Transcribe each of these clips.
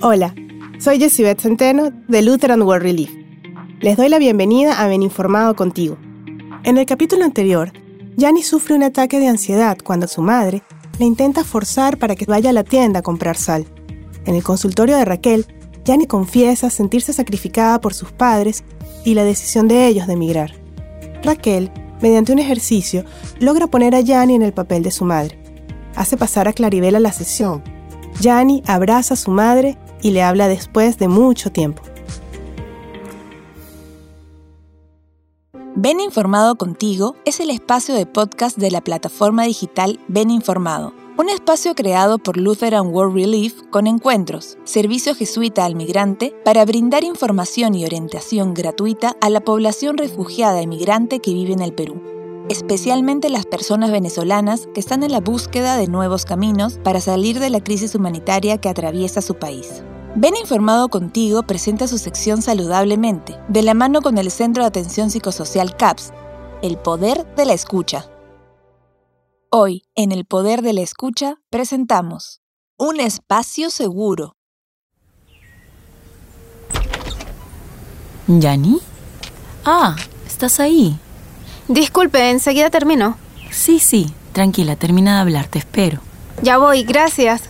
Hola, soy Beth Centeno de Lutheran World Relief. Les doy la bienvenida a Ben Informado contigo. En el capítulo anterior, Yanni sufre un ataque de ansiedad cuando su madre le intenta forzar para que vaya a la tienda a comprar sal. En el consultorio de Raquel, Yanni confiesa sentirse sacrificada por sus padres y la decisión de ellos de emigrar. Raquel, mediante un ejercicio, logra poner a Yanni en el papel de su madre. Hace pasar a Claribel a la sesión. Yanni abraza a su madre y le habla después de mucho tiempo. Ven Informado contigo es el espacio de podcast de la plataforma digital Ven Informado, un espacio creado por Lutheran World Relief con encuentros, servicio jesuita al migrante para brindar información y orientación gratuita a la población refugiada y migrante que vive en el Perú, especialmente las personas venezolanas que están en la búsqueda de nuevos caminos para salir de la crisis humanitaria que atraviesa su país. Ven Informado Contigo presenta su sección Saludablemente, de la mano con el Centro de Atención Psicosocial CAPS, El Poder de la Escucha. Hoy, en El Poder de la Escucha, presentamos Un Espacio Seguro. ¿Yani? Ah, estás ahí. Disculpe, enseguida termino. Sí, sí, tranquila, termina de hablar, te espero. Ya voy, gracias.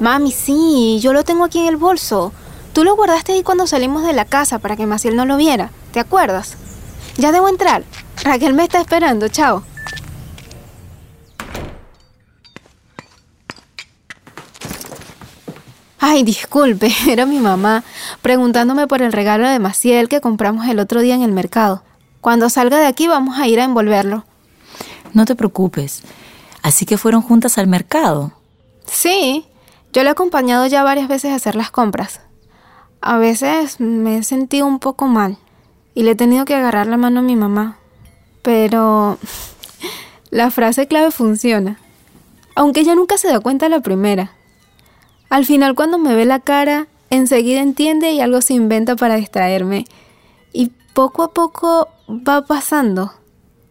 Mami, sí, yo lo tengo aquí en el bolso. Tú lo guardaste ahí cuando salimos de la casa para que Maciel no lo viera. ¿Te acuerdas? Ya debo entrar. Raquel me está esperando. Chao. Ay, disculpe, era mi mamá preguntándome por el regalo de Maciel que compramos el otro día en el mercado. Cuando salga de aquí vamos a ir a envolverlo. No te preocupes. Así que fueron juntas al mercado. Sí, yo le he acompañado ya varias veces a hacer las compras. A veces me he sentido un poco mal y le he tenido que agarrar la mano a mi mamá. Pero la frase clave funciona. Aunque ella nunca se da cuenta la primera. Al final cuando me ve la cara, enseguida entiende y algo se inventa para distraerme. Y poco a poco va pasando.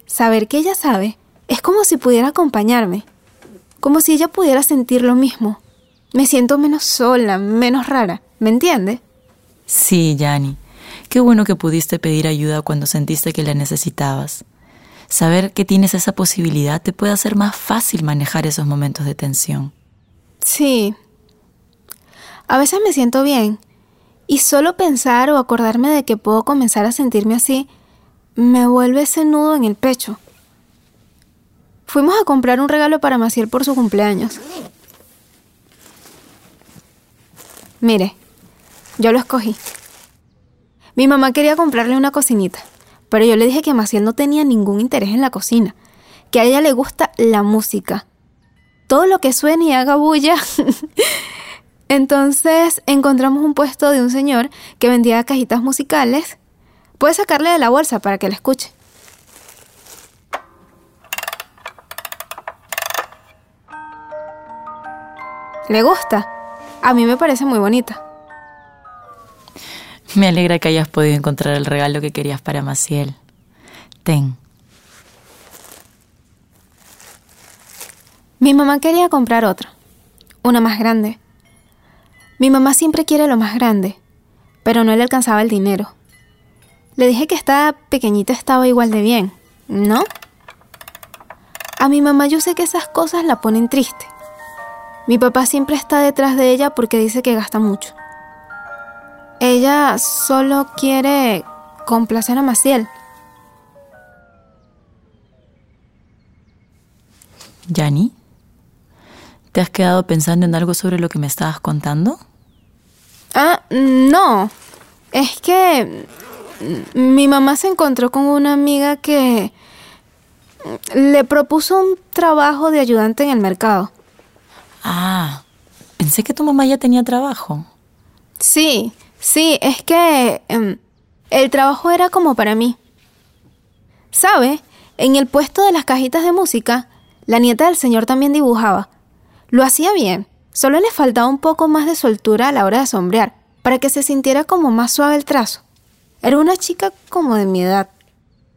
Saber que ella sabe es como si pudiera acompañarme. Como si ella pudiera sentir lo mismo. Me siento menos sola, menos rara. ¿Me entiende? Sí, Yanni. Qué bueno que pudiste pedir ayuda cuando sentiste que la necesitabas. Saber que tienes esa posibilidad te puede hacer más fácil manejar esos momentos de tensión. Sí. A veces me siento bien y solo pensar o acordarme de que puedo comenzar a sentirme así me vuelve ese nudo en el pecho. Fuimos a comprar un regalo para Maciel por su cumpleaños. Mire, yo lo escogí. Mi mamá quería comprarle una cocinita, pero yo le dije que Maciel no tenía ningún interés en la cocina, que a ella le gusta la música. Todo lo que suene y haga bulla. Entonces encontramos un puesto de un señor que vendía cajitas musicales. Puedes sacarle de la bolsa para que la escuche. ¿Le gusta? A mí me parece muy bonita. Me alegra que hayas podido encontrar el regalo que querías para Maciel. Ten. Mi mamá quería comprar otra, una más grande. Mi mamá siempre quiere lo más grande, pero no le alcanzaba el dinero. Le dije que esta pequeñita estaba igual de bien, ¿no? A mi mamá yo sé que esas cosas la ponen triste. Mi papá siempre está detrás de ella porque dice que gasta mucho. Ella solo quiere complacer a Maciel. ¿Yani? ¿Te has quedado pensando en algo sobre lo que me estabas contando? Ah, no. Es que mi mamá se encontró con una amiga que le propuso un trabajo de ayudante en el mercado. Ah, pensé que tu mamá ya tenía trabajo. Sí, sí, es que em, el trabajo era como para mí. ¿Sabe? En el puesto de las cajitas de música, la nieta del señor también dibujaba. Lo hacía bien, solo le faltaba un poco más de soltura a la hora de sombrear, para que se sintiera como más suave el trazo. Era una chica como de mi edad.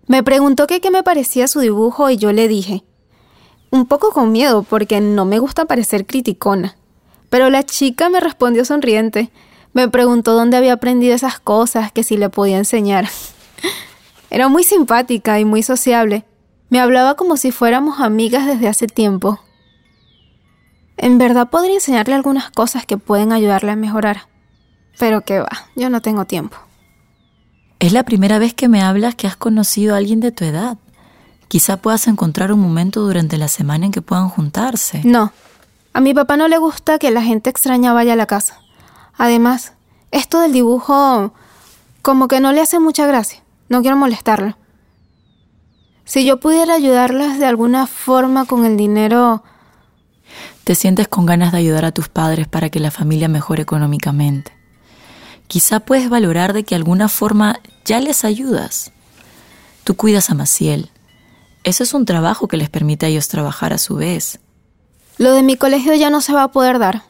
Me preguntó que qué me parecía su dibujo y yo le dije, un poco con miedo porque no me gusta parecer criticona. Pero la chica me respondió sonriente. Me preguntó dónde había aprendido esas cosas, que si le podía enseñar. Era muy simpática y muy sociable. Me hablaba como si fuéramos amigas desde hace tiempo. En verdad podría enseñarle algunas cosas que pueden ayudarle a mejorar. Pero qué va, yo no tengo tiempo. Es la primera vez que me hablas que has conocido a alguien de tu edad. Quizá puedas encontrar un momento durante la semana en que puedan juntarse. No, a mi papá no le gusta que la gente extraña vaya a la casa. Además, esto del dibujo como que no le hace mucha gracia. No quiero molestarlo. Si yo pudiera ayudarlas de alguna forma con el dinero... Te sientes con ganas de ayudar a tus padres para que la familia mejore económicamente. Quizá puedes valorar de que alguna forma ya les ayudas. Tú cuidas a Maciel. Eso es un trabajo que les permite a ellos trabajar a su vez. Lo de mi colegio ya no se va a poder dar,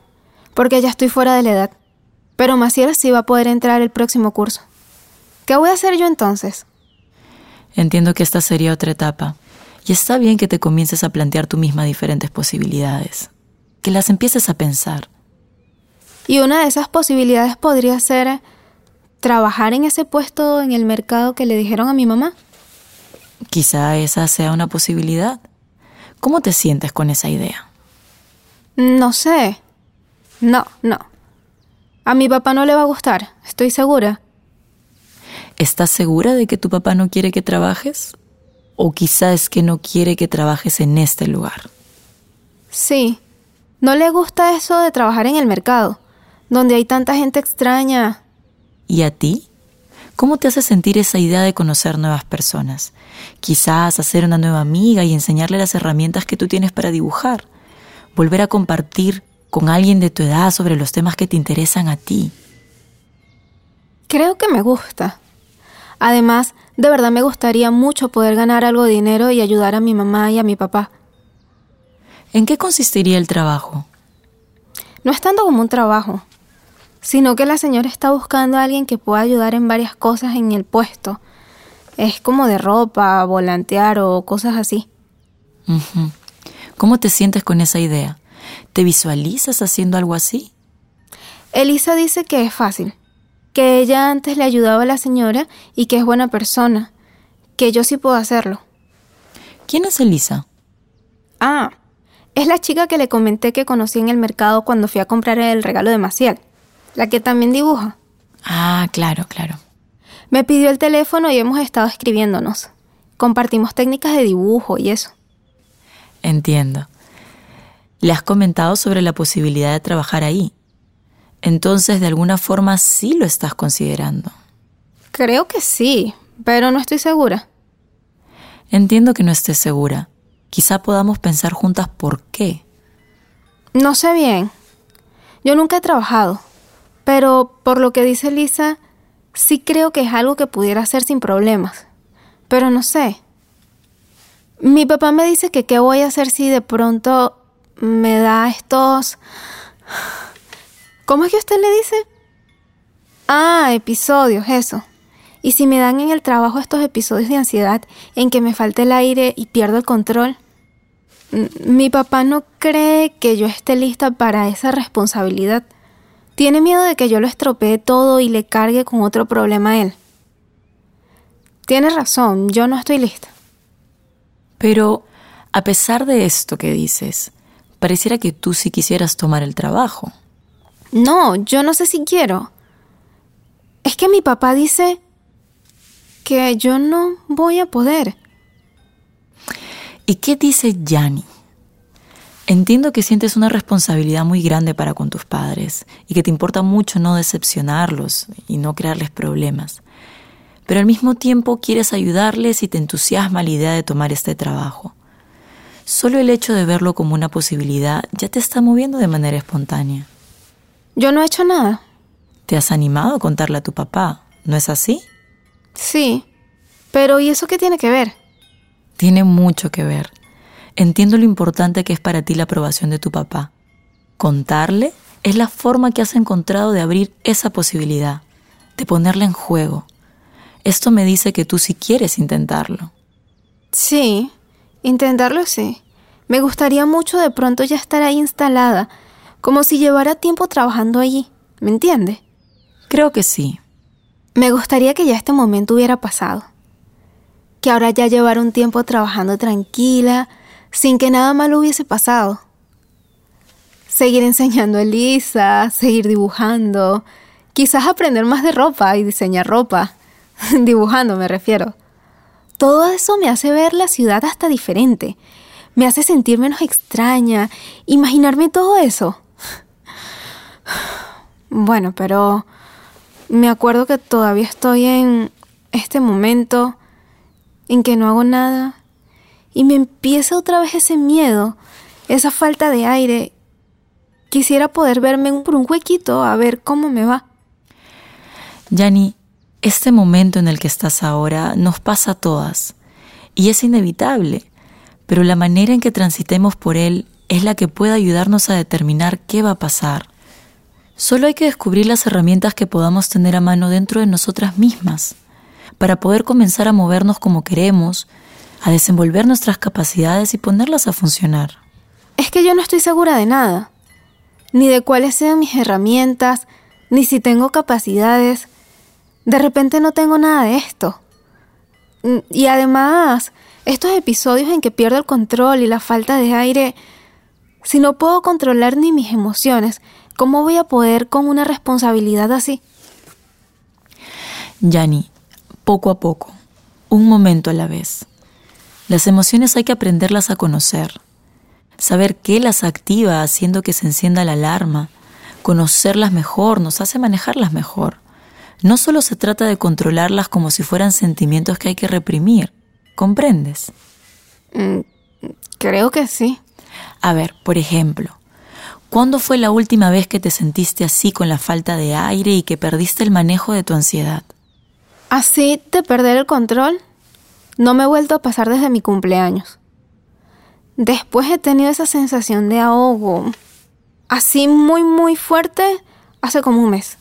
porque ya estoy fuera de la edad. Pero Maciel sí va a poder entrar el próximo curso. ¿Qué voy a hacer yo entonces? Entiendo que esta sería otra etapa, y está bien que te comiences a plantear tú misma diferentes posibilidades, que las empieces a pensar. Y una de esas posibilidades podría ser trabajar en ese puesto en el mercado que le dijeron a mi mamá. Quizá esa sea una posibilidad. ¿Cómo te sientes con esa idea? No sé. No, no. A mi papá no le va a gustar, estoy segura. ¿Estás segura de que tu papá no quiere que trabajes? ¿O quizá es que no quiere que trabajes en este lugar? Sí. No le gusta eso de trabajar en el mercado donde hay tanta gente extraña. ¿Y a ti? ¿Cómo te hace sentir esa idea de conocer nuevas personas? Quizás hacer una nueva amiga y enseñarle las herramientas que tú tienes para dibujar. Volver a compartir con alguien de tu edad sobre los temas que te interesan a ti. Creo que me gusta. Además, de verdad me gustaría mucho poder ganar algo de dinero y ayudar a mi mamá y a mi papá. ¿En qué consistiría el trabajo? No es tanto como un trabajo sino que la señora está buscando a alguien que pueda ayudar en varias cosas en el puesto. Es como de ropa, volantear o cosas así. ¿Cómo te sientes con esa idea? ¿Te visualizas haciendo algo así? Elisa dice que es fácil, que ella antes le ayudaba a la señora y que es buena persona, que yo sí puedo hacerlo. ¿Quién es Elisa? Ah, es la chica que le comenté que conocí en el mercado cuando fui a comprar el regalo de Maciel la que también dibuja. Ah, claro, claro. Me pidió el teléfono y hemos estado escribiéndonos. Compartimos técnicas de dibujo y eso. Entiendo. Le has comentado sobre la posibilidad de trabajar ahí. Entonces, de alguna forma, sí lo estás considerando. Creo que sí, pero no estoy segura. Entiendo que no estés segura. Quizá podamos pensar juntas por qué. No sé bien. Yo nunca he trabajado. Pero por lo que dice Lisa, sí creo que es algo que pudiera hacer sin problemas. Pero no sé. Mi papá me dice que qué voy a hacer si de pronto me da estos... ¿Cómo es que usted le dice? Ah, episodios, eso. Y si me dan en el trabajo estos episodios de ansiedad en que me falta el aire y pierdo el control. Mi papá no cree que yo esté lista para esa responsabilidad. Tiene miedo de que yo lo estropee todo y le cargue con otro problema a él. Tienes razón, yo no estoy lista. Pero, a pesar de esto que dices, pareciera que tú sí quisieras tomar el trabajo. No, yo no sé si quiero. Es que mi papá dice que yo no voy a poder. ¿Y qué dice Yanni? Entiendo que sientes una responsabilidad muy grande para con tus padres y que te importa mucho no decepcionarlos y no crearles problemas. Pero al mismo tiempo quieres ayudarles y te entusiasma la idea de tomar este trabajo. Solo el hecho de verlo como una posibilidad ya te está moviendo de manera espontánea. Yo no he hecho nada. Te has animado a contarle a tu papá, ¿no es así? Sí, pero ¿y eso qué tiene que ver? Tiene mucho que ver. Entiendo lo importante que es para ti la aprobación de tu papá. Contarle es la forma que has encontrado de abrir esa posibilidad, de ponerla en juego. Esto me dice que tú sí quieres intentarlo. Sí, intentarlo sí. Me gustaría mucho de pronto ya estar ahí instalada, como si llevara tiempo trabajando allí, ¿me entiende? Creo que sí. Me gustaría que ya este momento hubiera pasado. Que ahora ya llevara un tiempo trabajando tranquila, sin que nada malo hubiese pasado. Seguir enseñando a Elisa, seguir dibujando, quizás aprender más de ropa y diseñar ropa. dibujando me refiero. Todo eso me hace ver la ciudad hasta diferente. Me hace sentir menos extraña, imaginarme todo eso. Bueno, pero me acuerdo que todavía estoy en este momento en que no hago nada y me empieza otra vez ese miedo, esa falta de aire. Quisiera poder verme por un huequito a ver cómo me va. Yani, este momento en el que estás ahora nos pasa a todas y es inevitable, pero la manera en que transitemos por él es la que puede ayudarnos a determinar qué va a pasar. Solo hay que descubrir las herramientas que podamos tener a mano dentro de nosotras mismas para poder comenzar a movernos como queremos, a desenvolver nuestras capacidades y ponerlas a funcionar. Es que yo no estoy segura de nada, ni de cuáles sean mis herramientas, ni si tengo capacidades. De repente no tengo nada de esto. Y además, estos episodios en que pierdo el control y la falta de aire, si no puedo controlar ni mis emociones, ¿cómo voy a poder con una responsabilidad así? Yani, poco a poco, un momento a la vez. Las emociones hay que aprenderlas a conocer, saber qué las activa haciendo que se encienda la alarma, conocerlas mejor nos hace manejarlas mejor. No solo se trata de controlarlas como si fueran sentimientos que hay que reprimir, ¿comprendes? Mm, creo que sí. A ver, por ejemplo, ¿cuándo fue la última vez que te sentiste así con la falta de aire y que perdiste el manejo de tu ansiedad? ¿Así de perder el control? No me he vuelto a pasar desde mi cumpleaños. Después he tenido esa sensación de ahogo, así muy muy fuerte, hace como un mes.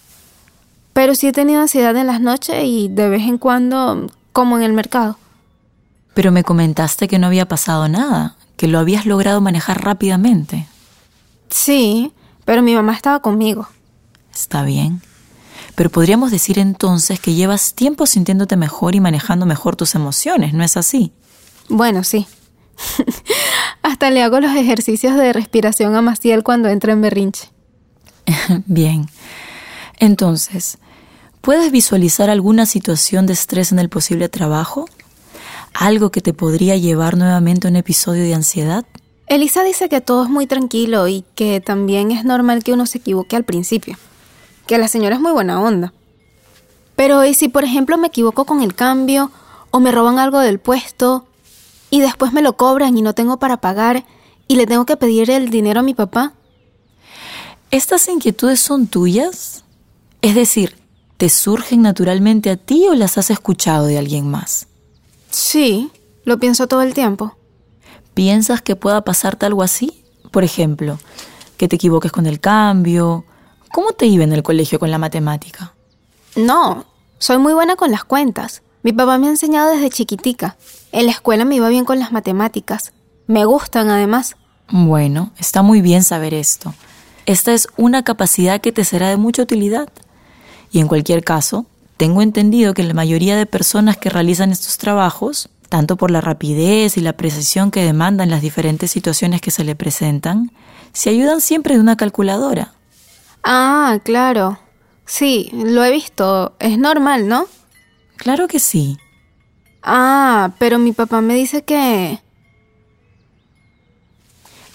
Pero sí he tenido ansiedad en las noches y de vez en cuando, como en el mercado. Pero me comentaste que no había pasado nada, que lo habías logrado manejar rápidamente. Sí, pero mi mamá estaba conmigo. Está bien. Pero podríamos decir entonces que llevas tiempo sintiéndote mejor y manejando mejor tus emociones, ¿no es así? Bueno, sí. Hasta le hago los ejercicios de respiración a Maciel cuando entra en berrinche. bien. Entonces, ¿puedes visualizar alguna situación de estrés en el posible trabajo? ¿Algo que te podría llevar nuevamente a un episodio de ansiedad? Elisa dice que todo es muy tranquilo y que también es normal que uno se equivoque al principio que la señora es muy buena onda. Pero ¿y si por ejemplo me equivoco con el cambio o me roban algo del puesto y después me lo cobran y no tengo para pagar y le tengo que pedir el dinero a mi papá? ¿Estas inquietudes son tuyas? Es decir, ¿te surgen naturalmente a ti o las has escuchado de alguien más? Sí, lo pienso todo el tiempo. ¿Piensas que pueda pasarte algo así? Por ejemplo, que te equivoques con el cambio, ¿Cómo te iba en el colegio con la matemática? No, soy muy buena con las cuentas. Mi papá me ha enseñado desde chiquitica. En la escuela me iba bien con las matemáticas. Me gustan además. Bueno, está muy bien saber esto. Esta es una capacidad que te será de mucha utilidad. Y en cualquier caso, tengo entendido que la mayoría de personas que realizan estos trabajos, tanto por la rapidez y la precisión que demandan las diferentes situaciones que se le presentan, se ayudan siempre de una calculadora. Ah, claro. Sí, lo he visto. Es normal, ¿no? Claro que sí. Ah, pero mi papá me dice que...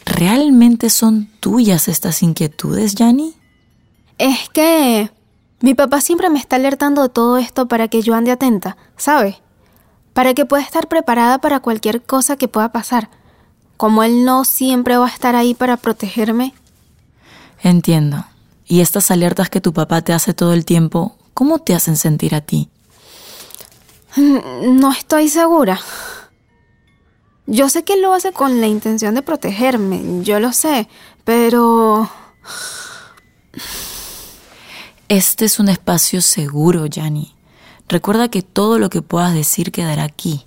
¿Realmente son tuyas estas inquietudes, Yanni? Es que... Mi papá siempre me está alertando de todo esto para que yo ande atenta, ¿sabe? Para que pueda estar preparada para cualquier cosa que pueda pasar. Como él no siempre va a estar ahí para protegerme. Entiendo. Y estas alertas que tu papá te hace todo el tiempo, ¿cómo te hacen sentir a ti? Mm, no estoy segura. Yo sé que él lo hace con la intención de protegerme, yo lo sé, pero... Este es un espacio seguro, Yanni. Recuerda que todo lo que puedas decir quedará aquí.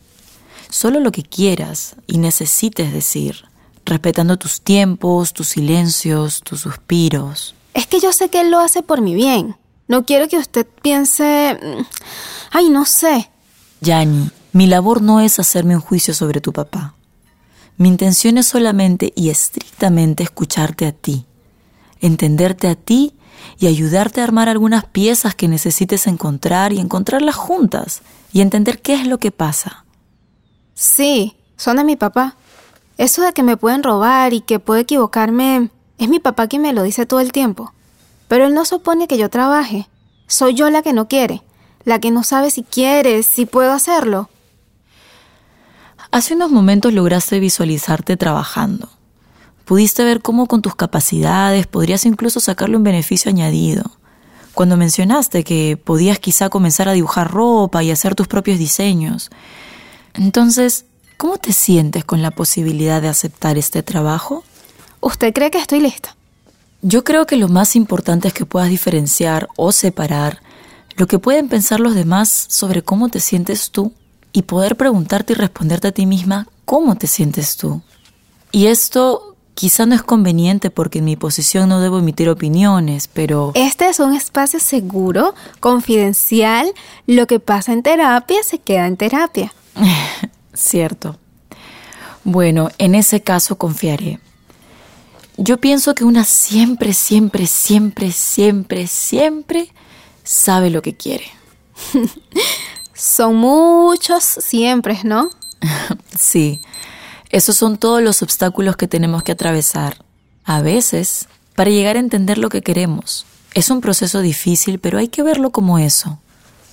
Solo lo que quieras y necesites decir. respetando tus tiempos, tus silencios, tus suspiros. Es que yo sé que él lo hace por mi bien. No quiero que usted piense... mm, Ay, no sé. Yani, mi labor no es hacerme un juicio sobre tu papá. Mi intención es solamente y estrictamente escucharte a ti, entenderte a ti y ayudarte a armar algunas piezas que necesites encontrar y encontrarlas juntas y entender qué es lo que pasa. Sí, son de mi papá. Eso de que me pueden robar y que puedo equivocarme, es mi papá quien me lo dice todo el tiempo. Pero él no supone que yo trabaje. Soy yo la que no quiere, la que no sabe si quiere, si puedo hacerlo. Hace unos momentos lograste visualizarte trabajando. Pudiste ver cómo con tus capacidades podrías incluso sacarle un beneficio añadido. Cuando mencionaste que podías quizá comenzar a dibujar ropa y hacer tus propios diseños. Entonces, ¿cómo te sientes con la posibilidad de aceptar este trabajo? ¿Usted cree que estoy lista? Yo creo que lo más importante es que puedas diferenciar o separar lo que pueden pensar los demás sobre cómo te sientes tú y poder preguntarte y responderte a ti misma cómo te sientes tú. Y esto quizá no es conveniente porque en mi posición no debo emitir opiniones, pero... Este es un espacio seguro, confidencial. Lo que pasa en terapia se queda en terapia. Cierto. Bueno, en ese caso confiaré. Yo pienso que una siempre, siempre, siempre, siempre, siempre sabe lo que quiere. Son muchos siempre, ¿no? Sí, esos son todos los obstáculos que tenemos que atravesar. A veces, para llegar a entender lo que queremos. Es un proceso difícil, pero hay que verlo como eso,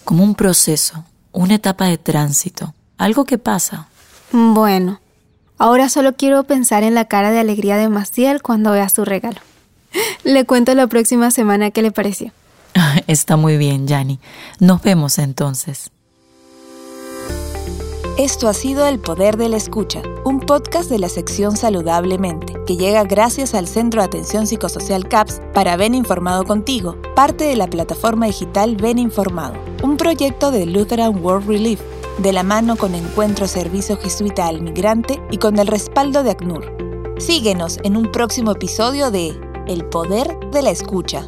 como un proceso, una etapa de tránsito, algo que pasa. Bueno, ahora solo quiero pensar en la cara de alegría de Maciel cuando vea su regalo. Le cuento la próxima semana qué le pareció. Está muy bien, Yanni. Nos vemos entonces. Esto ha sido El Poder de la Escucha, un podcast de la sección Saludablemente, que llega gracias al Centro de Atención Psicosocial CAPS para Ven Informado Contigo, parte de la plataforma digital Ven Informado, un proyecto de Lutheran World Relief, de la mano con Encuentro Servicio Jesuita al Migrante y con el respaldo de ACNUR. Síguenos en un próximo episodio de El Poder de la Escucha.